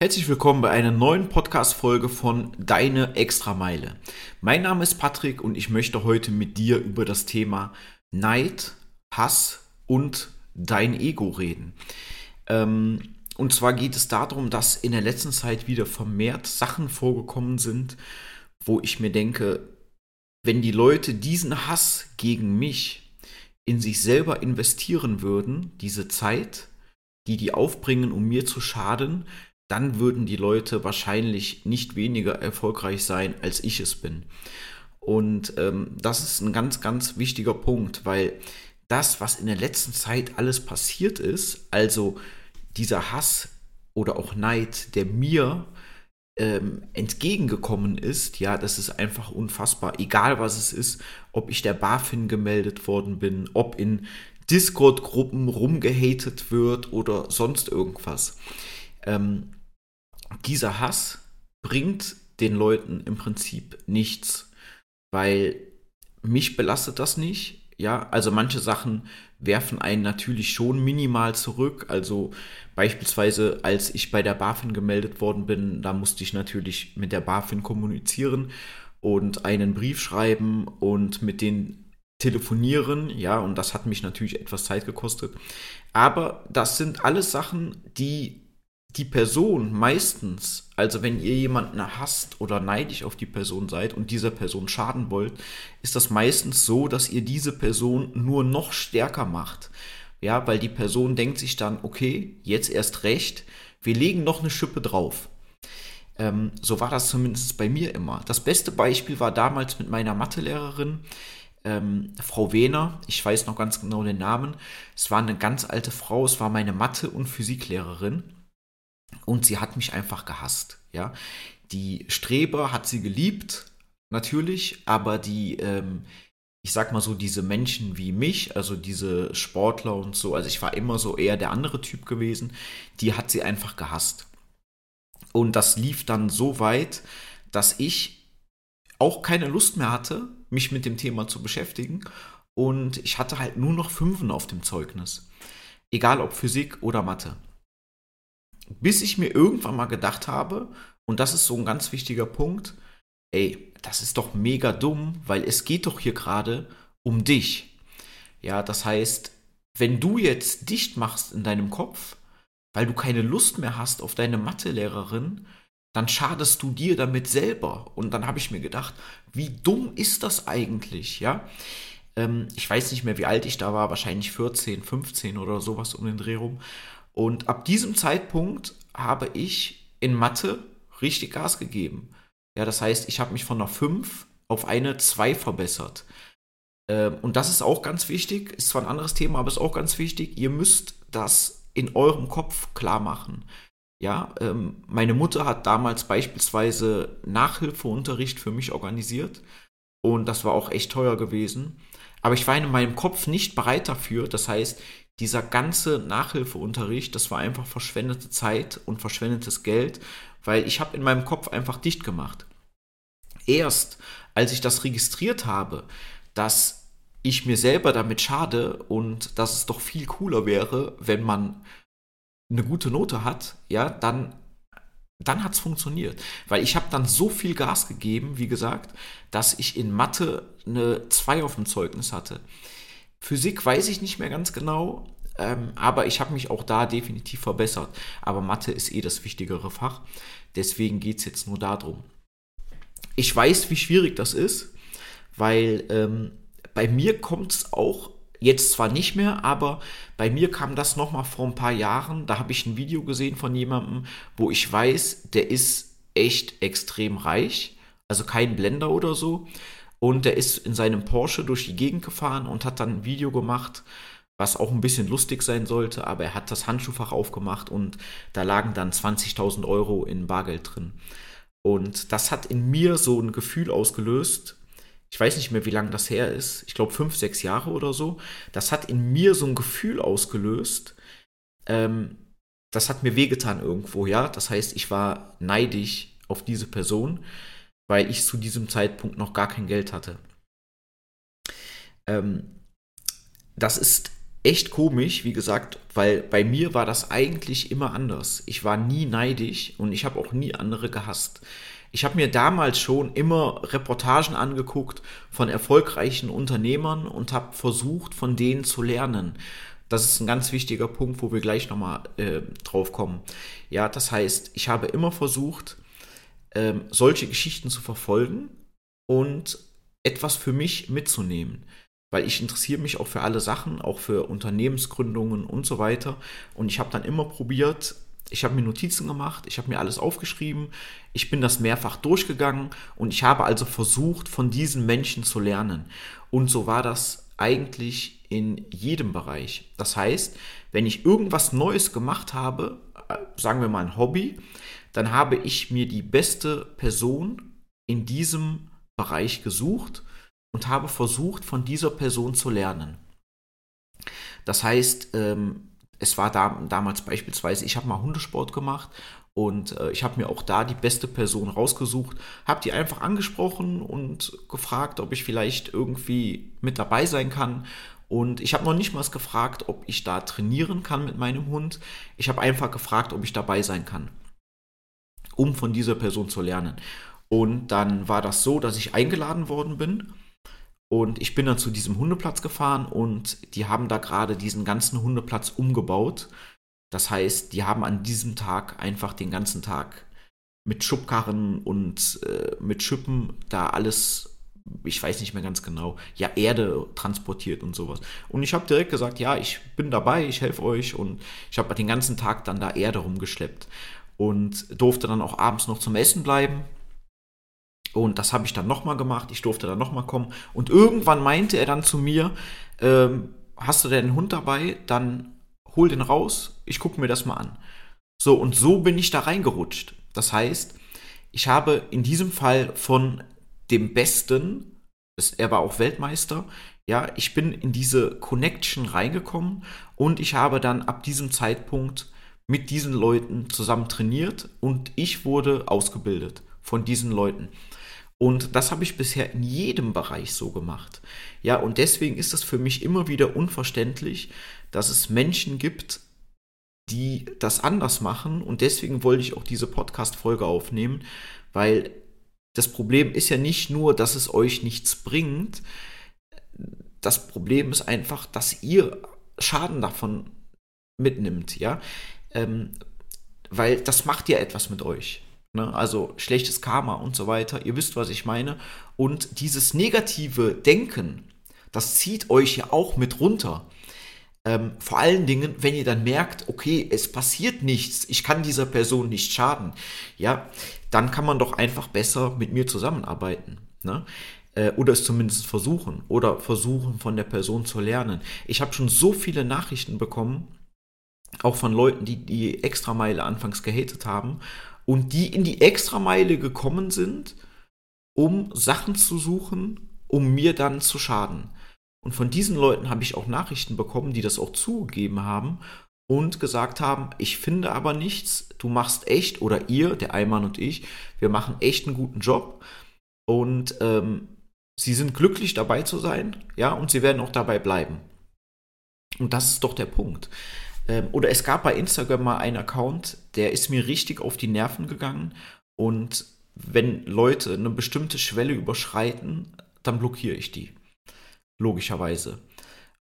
Herzlich willkommen bei einer neuen Podcast-Folge von Deine Extrameile. Mein Name ist Patrick und ich möchte heute mit dir über das Thema Neid, Hass und dein Ego reden. Ähm, und zwar geht es darum, dass in der letzten Zeit wieder vermehrt Sachen vorgekommen sind, wo ich mir denke, wenn die Leute diesen Hass gegen mich in sich selber investieren würden, diese Zeit, die die aufbringen, um mir zu schaden, dann würden die Leute wahrscheinlich nicht weniger erfolgreich sein, als ich es bin. Und ähm, das ist ein ganz, ganz wichtiger Punkt, weil das, was in der letzten Zeit alles passiert ist, also dieser Hass oder auch Neid, der mir ähm, entgegengekommen ist, ja, das ist einfach unfassbar. Egal was es ist, ob ich der BaFin gemeldet worden bin, ob in Discord-Gruppen rumgehatet wird oder sonst irgendwas. Ähm, dieser Hass bringt den Leuten im Prinzip nichts, weil mich belastet das nicht. Ja, also manche Sachen werfen einen natürlich schon minimal zurück. Also beispielsweise, als ich bei der BaFin gemeldet worden bin, da musste ich natürlich mit der BaFin kommunizieren und einen Brief schreiben und mit denen telefonieren. Ja, und das hat mich natürlich etwas Zeit gekostet. Aber das sind alles Sachen, die die Person meistens, also wenn ihr jemanden hasst oder neidisch auf die Person seid und dieser Person schaden wollt, ist das meistens so, dass ihr diese Person nur noch stärker macht. Ja, weil die Person denkt sich dann, okay, jetzt erst recht, wir legen noch eine Schippe drauf. Ähm, so war das zumindest bei mir immer. Das beste Beispiel war damals mit meiner Mathelehrerin, ähm, Frau Wehner, ich weiß noch ganz genau den Namen. Es war eine ganz alte Frau, es war meine Mathe- und Physiklehrerin. Und sie hat mich einfach gehasst, ja. Die Streber hat sie geliebt, natürlich, aber die, ähm, ich sag mal so, diese Menschen wie mich, also diese Sportler und so, also ich war immer so eher der andere Typ gewesen, die hat sie einfach gehasst. Und das lief dann so weit, dass ich auch keine Lust mehr hatte, mich mit dem Thema zu beschäftigen. Und ich hatte halt nur noch Fünfen auf dem Zeugnis. Egal ob Physik oder Mathe bis ich mir irgendwann mal gedacht habe, und das ist so ein ganz wichtiger Punkt, ey, das ist doch mega dumm, weil es geht doch hier gerade um dich. Ja, das heißt, wenn du jetzt dicht machst in deinem Kopf, weil du keine Lust mehr hast auf deine Mathelehrerin, dann schadest du dir damit selber. Und dann habe ich mir gedacht, wie dumm ist das eigentlich, ja? Ähm, ich weiß nicht mehr, wie alt ich da war, wahrscheinlich 14, 15 oder sowas um den Dreh rum. Und ab diesem Zeitpunkt habe ich in Mathe richtig Gas gegeben. Ja, das heißt, ich habe mich von einer 5 auf eine 2 verbessert. Ähm, und das ist auch ganz wichtig, ist zwar ein anderes Thema, aber ist auch ganz wichtig. Ihr müsst das in eurem Kopf klar machen. Ja, ähm, meine Mutter hat damals beispielsweise Nachhilfeunterricht für mich organisiert und das war auch echt teuer gewesen. Aber ich war in meinem Kopf nicht bereit dafür. Das heißt, dieser ganze Nachhilfeunterricht, das war einfach verschwendete Zeit und verschwendetes Geld, weil ich habe in meinem Kopf einfach dicht gemacht. Erst als ich das registriert habe, dass ich mir selber damit schade und dass es doch viel cooler wäre, wenn man eine gute Note hat, ja, dann dann hat es funktioniert. Weil ich habe dann so viel Gas gegeben, wie gesagt, dass ich in Mathe eine 2 auf dem Zeugnis hatte. Physik weiß ich nicht mehr ganz genau, ähm, aber ich habe mich auch da definitiv verbessert. Aber Mathe ist eh das wichtigere Fach. Deswegen geht es jetzt nur darum. Ich weiß, wie schwierig das ist, weil ähm, bei mir kommt es auch jetzt zwar nicht mehr, aber bei mir kam das noch mal vor ein paar Jahren. Da habe ich ein Video gesehen von jemandem, wo ich weiß, der ist echt extrem reich, also kein Blender oder so. Und der ist in seinem Porsche durch die Gegend gefahren und hat dann ein Video gemacht, was auch ein bisschen lustig sein sollte, aber er hat das Handschuhfach aufgemacht und da lagen dann 20.000 Euro in Bargeld drin. Und das hat in mir so ein Gefühl ausgelöst, ich weiß nicht mehr, wie lange das her ist, ich glaube fünf, sechs Jahre oder so, das hat in mir so ein Gefühl ausgelöst, ähm, das hat mir wehgetan irgendwo, ja. Das heißt, ich war neidisch auf diese Person, weil ich zu diesem Zeitpunkt noch gar kein Geld hatte. Ähm, das ist echt komisch, wie gesagt, weil bei mir war das eigentlich immer anders. Ich war nie neidisch und ich habe auch nie andere gehasst. Ich habe mir damals schon immer Reportagen angeguckt von erfolgreichen Unternehmern und habe versucht, von denen zu lernen. Das ist ein ganz wichtiger Punkt, wo wir gleich nochmal äh, drauf kommen. Ja, das heißt, ich habe immer versucht, ähm, solche Geschichten zu verfolgen und etwas für mich mitzunehmen. Weil ich interessiere mich auch für alle Sachen, auch für Unternehmensgründungen und so weiter. Und ich habe dann immer probiert, ich habe mir Notizen gemacht, ich habe mir alles aufgeschrieben, ich bin das mehrfach durchgegangen und ich habe also versucht, von diesen Menschen zu lernen. Und so war das eigentlich in jedem Bereich. Das heißt, wenn ich irgendwas Neues gemacht habe, äh, sagen wir mal ein Hobby, dann habe ich mir die beste Person in diesem Bereich gesucht und habe versucht, von dieser Person zu lernen. Das heißt, ähm, es war da, damals beispielsweise, ich habe mal Hundesport gemacht und äh, ich habe mir auch da die beste Person rausgesucht, habe die einfach angesprochen und gefragt, ob ich vielleicht irgendwie mit dabei sein kann. Und ich habe noch nicht mal gefragt, ob ich da trainieren kann mit meinem Hund. Ich habe einfach gefragt, ob ich dabei sein kann, um von dieser Person zu lernen. Und dann war das so, dass ich eingeladen worden bin und ich bin dann zu diesem Hundeplatz gefahren und die haben da gerade diesen ganzen Hundeplatz umgebaut. Das heißt, die haben an diesem Tag einfach den ganzen Tag mit Schubkarren und äh, mit Schippen da alles, ich weiß nicht mehr ganz genau, ja, Erde transportiert und sowas. Und ich habe direkt gesagt, ja, ich bin dabei, ich helfe euch und ich habe den ganzen Tag dann da Erde rumgeschleppt und durfte dann auch abends noch zum Essen bleiben. Und das habe ich dann nochmal gemacht. Ich durfte dann nochmal kommen. Und irgendwann meinte er dann zu mir, ähm, hast du denn einen Hund dabei? Dann hol den raus. Ich gucke mir das mal an. So, und so bin ich da reingerutscht. Das heißt, ich habe in diesem Fall von dem Besten, er war auch Weltmeister, ja, ich bin in diese Connection reingekommen und ich habe dann ab diesem Zeitpunkt mit diesen Leuten zusammen trainiert und ich wurde ausgebildet von diesen Leuten. Und das habe ich bisher in jedem Bereich so gemacht. Ja, und deswegen ist es für mich immer wieder unverständlich, dass es Menschen gibt, die das anders machen. Und deswegen wollte ich auch diese Podcast-Folge aufnehmen, weil das Problem ist ja nicht nur, dass es euch nichts bringt. Das Problem ist einfach, dass ihr Schaden davon mitnimmt, ja. Ähm, weil das macht ja etwas mit euch. Ne? Also schlechtes Karma und so weiter. Ihr wisst, was ich meine. Und dieses negative Denken, das zieht euch ja auch mit runter. Ähm, vor allen Dingen, wenn ihr dann merkt, okay, es passiert nichts, ich kann dieser Person nicht schaden, ja, dann kann man doch einfach besser mit mir zusammenarbeiten. Ne? Äh, oder es zumindest versuchen oder versuchen von der Person zu lernen. Ich habe schon so viele Nachrichten bekommen, auch von Leuten, die die Extrameile anfangs gehatet haben und die in die Extrameile gekommen sind, um Sachen zu suchen, um mir dann zu schaden. Und von diesen Leuten habe ich auch Nachrichten bekommen, die das auch zugegeben haben und gesagt haben, ich finde aber nichts, du machst echt, oder ihr, der Eimann und ich, wir machen echt einen guten Job und ähm, sie sind glücklich dabei zu sein, ja, und sie werden auch dabei bleiben. Und das ist doch der Punkt. Ähm, oder es gab bei Instagram mal einen Account, der ist mir richtig auf die Nerven gegangen. Und wenn Leute eine bestimmte Schwelle überschreiten, dann blockiere ich die. Logischerweise.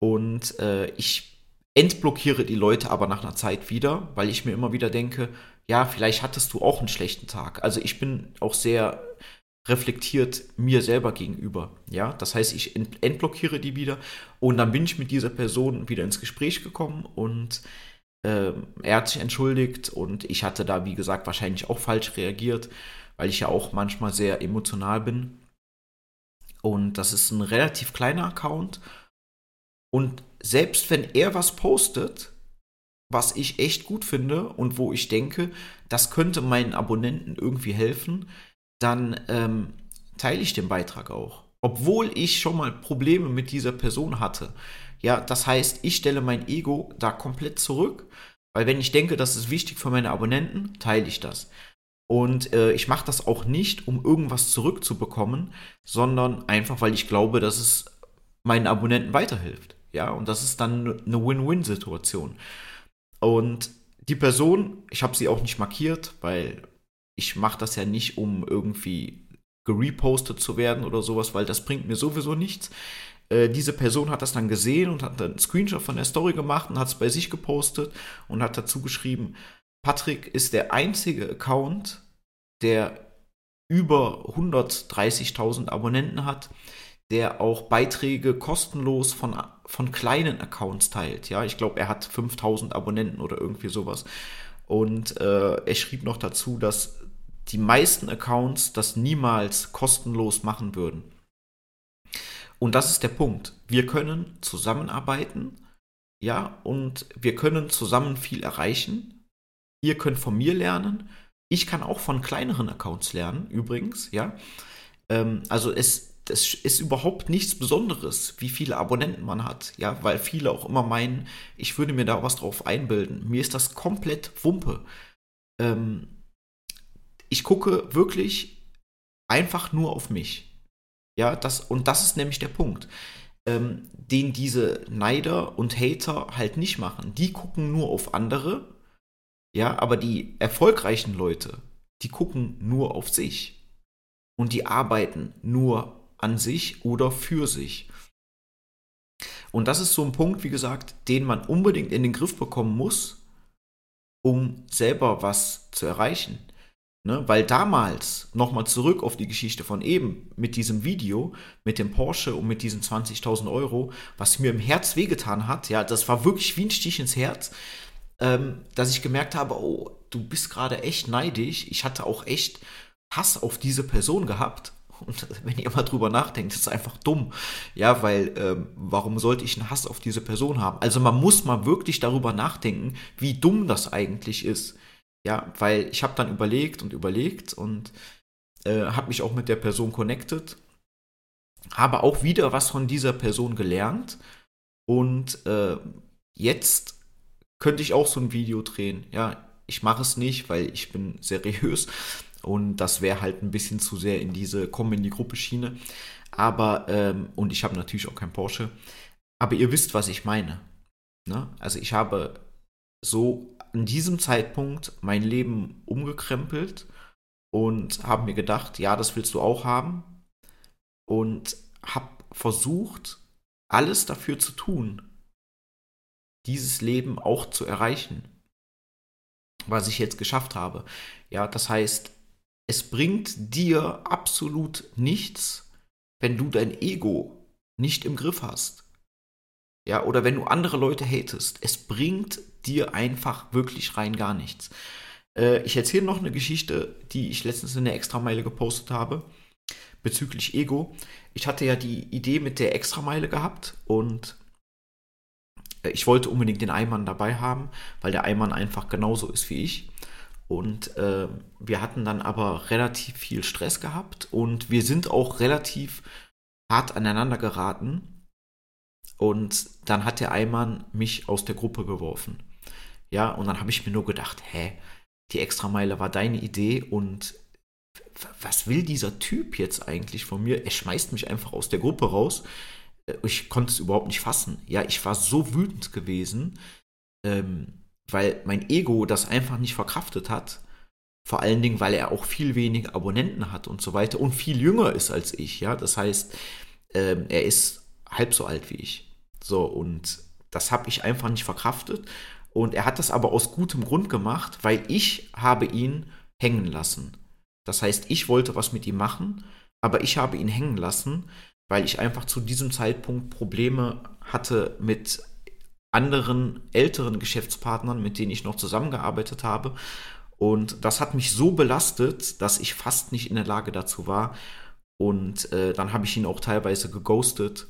Und äh, ich entblockiere die Leute aber nach einer Zeit wieder, weil ich mir immer wieder denke, ja, vielleicht hattest du auch einen schlechten Tag. Also ich bin auch sehr reflektiert mir selber gegenüber. Ja, das heißt, ich entblockiere die wieder und dann bin ich mit dieser Person wieder ins Gespräch gekommen und äh, er hat sich entschuldigt und ich hatte da, wie gesagt, wahrscheinlich auch falsch reagiert, weil ich ja auch manchmal sehr emotional bin. Und das ist ein relativ kleiner Account. Und selbst wenn er was postet, was ich echt gut finde und wo ich denke, das könnte meinen Abonnenten irgendwie helfen, dann ähm, teile ich den Beitrag auch. Obwohl ich schon mal Probleme mit dieser Person hatte. Ja, das heißt, ich stelle mein Ego da komplett zurück, weil wenn ich denke, das ist wichtig für meine Abonnenten, teile ich das. Und äh, ich mache das auch nicht, um irgendwas zurückzubekommen, sondern einfach, weil ich glaube, dass es meinen Abonnenten weiterhilft. Ja, und das ist dann eine Win-Win-Situation. Und die Person, ich habe sie auch nicht markiert, weil ich mache das ja nicht, um irgendwie gerepostet zu werden oder sowas, weil das bringt mir sowieso nichts. Äh, diese Person hat das dann gesehen und hat dann einen Screenshot von der Story gemacht und hat es bei sich gepostet und hat dazu geschrieben, Patrick ist der einzige Account, der über 130.000 Abonnenten hat, der auch Beiträge kostenlos von, von kleinen Accounts teilt. Ja, ich glaube, er hat 5000 Abonnenten oder irgendwie sowas. Und äh, er schrieb noch dazu, dass die meisten Accounts das niemals kostenlos machen würden. Und das ist der Punkt. Wir können zusammenarbeiten, ja, und wir können zusammen viel erreichen. Ihr könnt von mir lernen. Ich kann auch von kleineren Accounts lernen, übrigens, ja. Ähm, also es, das ist überhaupt nichts Besonderes, wie viele Abonnenten man hat, ja, weil viele auch immer meinen, ich würde mir da was drauf einbilden. Mir ist das komplett Wumpe. Ähm, ich gucke wirklich einfach nur auf mich. Ja, das, und das ist nämlich der Punkt, ähm, den diese Neider und Hater halt nicht machen. Die gucken nur auf andere, ja, aber die erfolgreichen Leute, die gucken nur auf sich. Und die arbeiten nur an sich oder für sich. Und das ist so ein Punkt, wie gesagt, den man unbedingt in den Griff bekommen muss, um selber was zu erreichen. Ne? Weil damals, nochmal zurück auf die Geschichte von eben, mit diesem Video, mit dem Porsche und mit diesen 20.000 Euro, was mir im Herz wehgetan hat, ja, das war wirklich wie ein Stich ins Herz, ähm, dass ich gemerkt habe, oh, du bist gerade echt neidisch. Ich hatte auch echt Hass auf diese Person gehabt. Und wenn ihr mal drüber nachdenkt, ist es einfach dumm. Ja, weil ähm, warum sollte ich einen Hass auf diese Person haben? Also man muss mal wirklich darüber nachdenken, wie dumm das eigentlich ist. Ja, weil ich habe dann überlegt und überlegt und äh, habe mich auch mit der Person connected, habe auch wieder was von dieser Person gelernt und äh, jetzt könnte ich auch so ein Video drehen. Ja, ich mache es nicht, weil ich bin seriös und das wäre halt ein bisschen zu sehr in diese Komm in die Gruppe Schiene. Aber ähm, und ich habe natürlich auch kein Porsche. Aber ihr wisst, was ich meine. Ne? Also ich habe so an diesem Zeitpunkt mein Leben umgekrempelt und habe mir gedacht, ja, das willst du auch haben. Und habe versucht, alles dafür zu tun, dieses Leben auch zu erreichen, was ich jetzt geschafft habe. Ja, das heißt, es bringt dir absolut nichts, wenn du dein Ego nicht im Griff hast. Ja, oder wenn du andere Leute hatest. Es bringt dir einfach wirklich rein gar nichts. Äh, ich erzähle noch eine Geschichte, die ich letztens in der Extrameile gepostet habe, bezüglich Ego. Ich hatte ja die Idee mit der Extrameile gehabt und äh, ich wollte unbedingt den Eimann dabei haben, weil der Eimann einfach genauso ist wie ich. Und äh, wir hatten dann aber relativ viel Stress gehabt und wir sind auch relativ hart aneinander geraten. Und dann hat der Eimann mich aus der Gruppe geworfen. Ja, und dann habe ich mir nur gedacht, hä, die Extrameile war deine Idee und was will dieser Typ jetzt eigentlich von mir? Er schmeißt mich einfach aus der Gruppe raus. Äh, ich konnte es überhaupt nicht fassen. Ja, ich war so wütend gewesen, ähm, weil mein Ego das einfach nicht verkraftet hat. Vor allen Dingen, weil er auch viel weniger Abonnenten hat und so weiter und viel jünger ist als ich. Ja, das heißt, ähm, er ist halb so alt wie ich. So, und das habe ich einfach nicht verkraftet. Und er hat das aber aus gutem Grund gemacht, weil ich habe ihn hängen lassen. Das heißt, ich wollte was mit ihm machen, aber ich habe ihn hängen lassen, weil ich einfach zu diesem Zeitpunkt Probleme hatte mit anderen älteren Geschäftspartnern, mit denen ich noch zusammengearbeitet habe. Und das hat mich so belastet, dass ich fast nicht in der Lage dazu war. Und äh, dann habe ich ihn auch teilweise geghostet.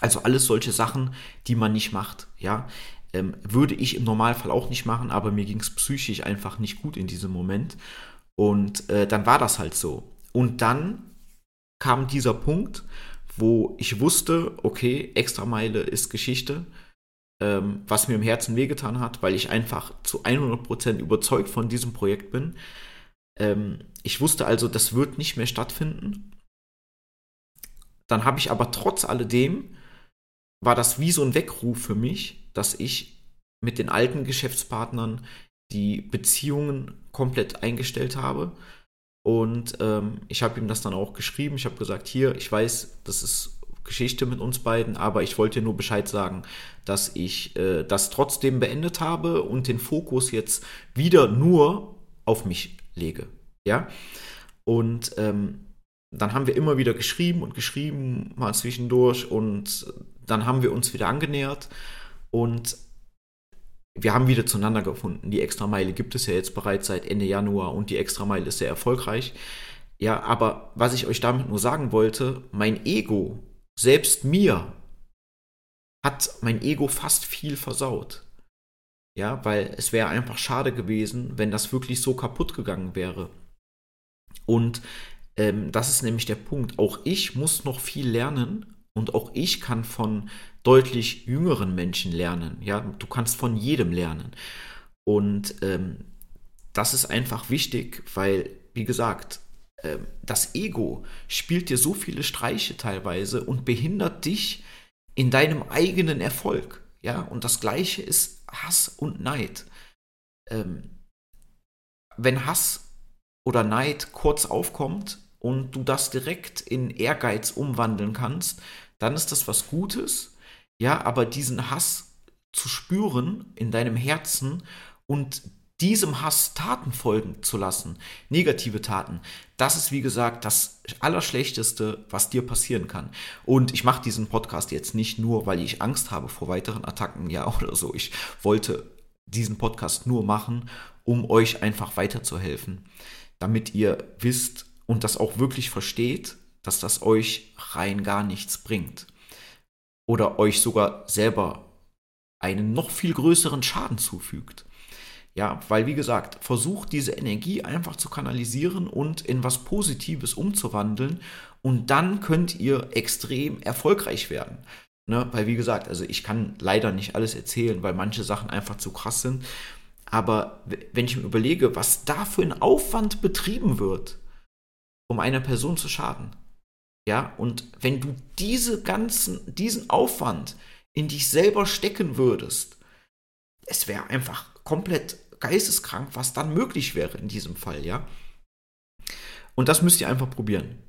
Also alles solche Sachen, die man nicht macht. Ja, ähm, würde ich im Normalfall auch nicht machen, aber mir ging es psychisch einfach nicht gut in diesem Moment. Und äh, dann war das halt so. Und dann kam dieser Punkt, wo ich wusste, okay, Extrameile ist Geschichte, ähm, was mir im Herzen wehgetan hat, weil ich einfach zu 100% überzeugt von diesem Projekt bin. Ähm, ich wusste also, das wird nicht mehr stattfinden. Dann habe ich aber trotz alledem war das wie so ein Weckruf für mich, dass ich mit den alten Geschäftspartnern die Beziehungen komplett eingestellt habe. Und ähm, ich habe ihm das dann auch geschrieben. Ich habe gesagt, hier, ich weiß, das ist Geschichte mit uns beiden, aber ich wollte nur Bescheid sagen, dass ich äh, das trotzdem beendet habe und den Fokus jetzt wieder nur auf mich lege. Ja. Und ähm, dann haben wir immer wieder geschrieben und geschrieben, mal zwischendurch und dann haben wir uns wieder angenähert und wir haben wieder zueinander gefunden. Die Extrameile gibt es ja jetzt bereits seit Ende Januar und die Extrameile ist sehr erfolgreich. Ja, aber was ich euch damit nur sagen wollte, mein Ego, selbst mir, hat mein Ego fast viel versaut. Ja, weil es wäre einfach schade gewesen, wenn das wirklich so kaputt gegangen wäre. Und ähm, das ist nämlich der Punkt. Auch ich muss noch viel lernen und auch ich kann von deutlich jüngeren Menschen lernen. Ja, du kannst von jedem lernen. Und ähm, das ist einfach wichtig, weil, wie gesagt, äh, das Ego spielt dir so viele Streiche teilweise und behindert dich in deinem eigenen Erfolg. Ja, und das Gleiche ist Hass und Neid. Ähm, wenn Hass oder Neid kurz aufkommt und du das direkt in Ehrgeiz umwandeln kannst, dann ist das was Gutes. Ja, aber diesen Hass zu spüren in deinem Herzen und diesem Hass Taten folgen zu lassen, negative Taten, das ist wie gesagt das Allerschlechteste, was dir passieren kann. Und ich mache diesen Podcast jetzt nicht nur, weil ich Angst habe vor weiteren Attacken, ja oder so. Ich wollte diesen Podcast nur machen, um euch einfach weiterzuhelfen, damit ihr wisst und das auch wirklich versteht, dass das euch rein gar nichts bringt. Oder euch sogar selber einen noch viel größeren Schaden zufügt. Ja, weil wie gesagt, versucht diese Energie einfach zu kanalisieren und in was Positives umzuwandeln und dann könnt ihr extrem erfolgreich werden. Ne? Weil wie gesagt, also ich kann leider nicht alles erzählen, weil manche Sachen einfach zu krass sind. Aber wenn ich mir überlege, was da für ein Aufwand betrieben wird, um einer Person zu schaden, ja, und wenn du diese ganzen, diesen Aufwand in dich selber stecken würdest, es wäre einfach komplett geisteskrank, was dann möglich wäre in diesem Fall, ja. Und das müsst ihr einfach probieren.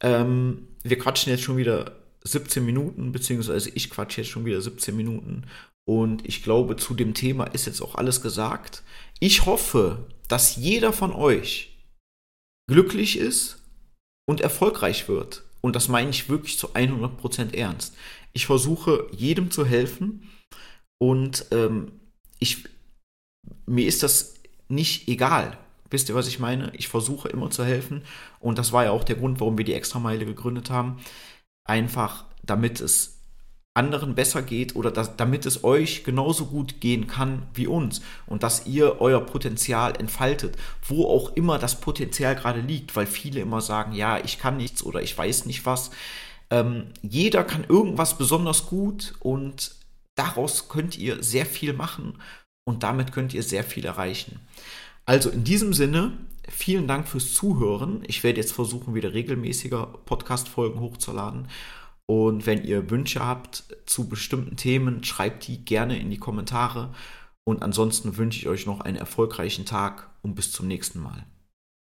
Ähm, wir quatschen jetzt schon wieder 17 Minuten, beziehungsweise ich quatsche jetzt schon wieder 17 Minuten. Und ich glaube, zu dem Thema ist jetzt auch alles gesagt. Ich hoffe, dass jeder von euch glücklich ist und erfolgreich wird. Und das meine ich wirklich zu 100% ernst. Ich versuche jedem zu helfen und ähm, ich, mir ist das nicht egal. Wisst ihr, was ich meine? Ich versuche immer zu helfen und das war ja auch der Grund, warum wir die Extrameile gegründet haben. Einfach, damit es anderen besser geht oder dass, damit es euch genauso gut gehen kann wie uns und dass ihr euer Potenzial entfaltet, wo auch immer das Potenzial gerade liegt, weil viele immer sagen, ja, ich kann nichts oder ich weiß nicht was. Ähm, jeder kann irgendwas besonders gut und daraus könnt ihr sehr viel machen und damit könnt ihr sehr viel erreichen. Also in diesem Sinne, vielen Dank fürs Zuhören. Ich werde jetzt versuchen, wieder regelmäßiger Podcast-Folgen hochzuladen. Und wenn ihr Wünsche habt zu bestimmten Themen, schreibt die gerne in die Kommentare. Und ansonsten wünsche ich euch noch einen erfolgreichen Tag und bis zum nächsten Mal.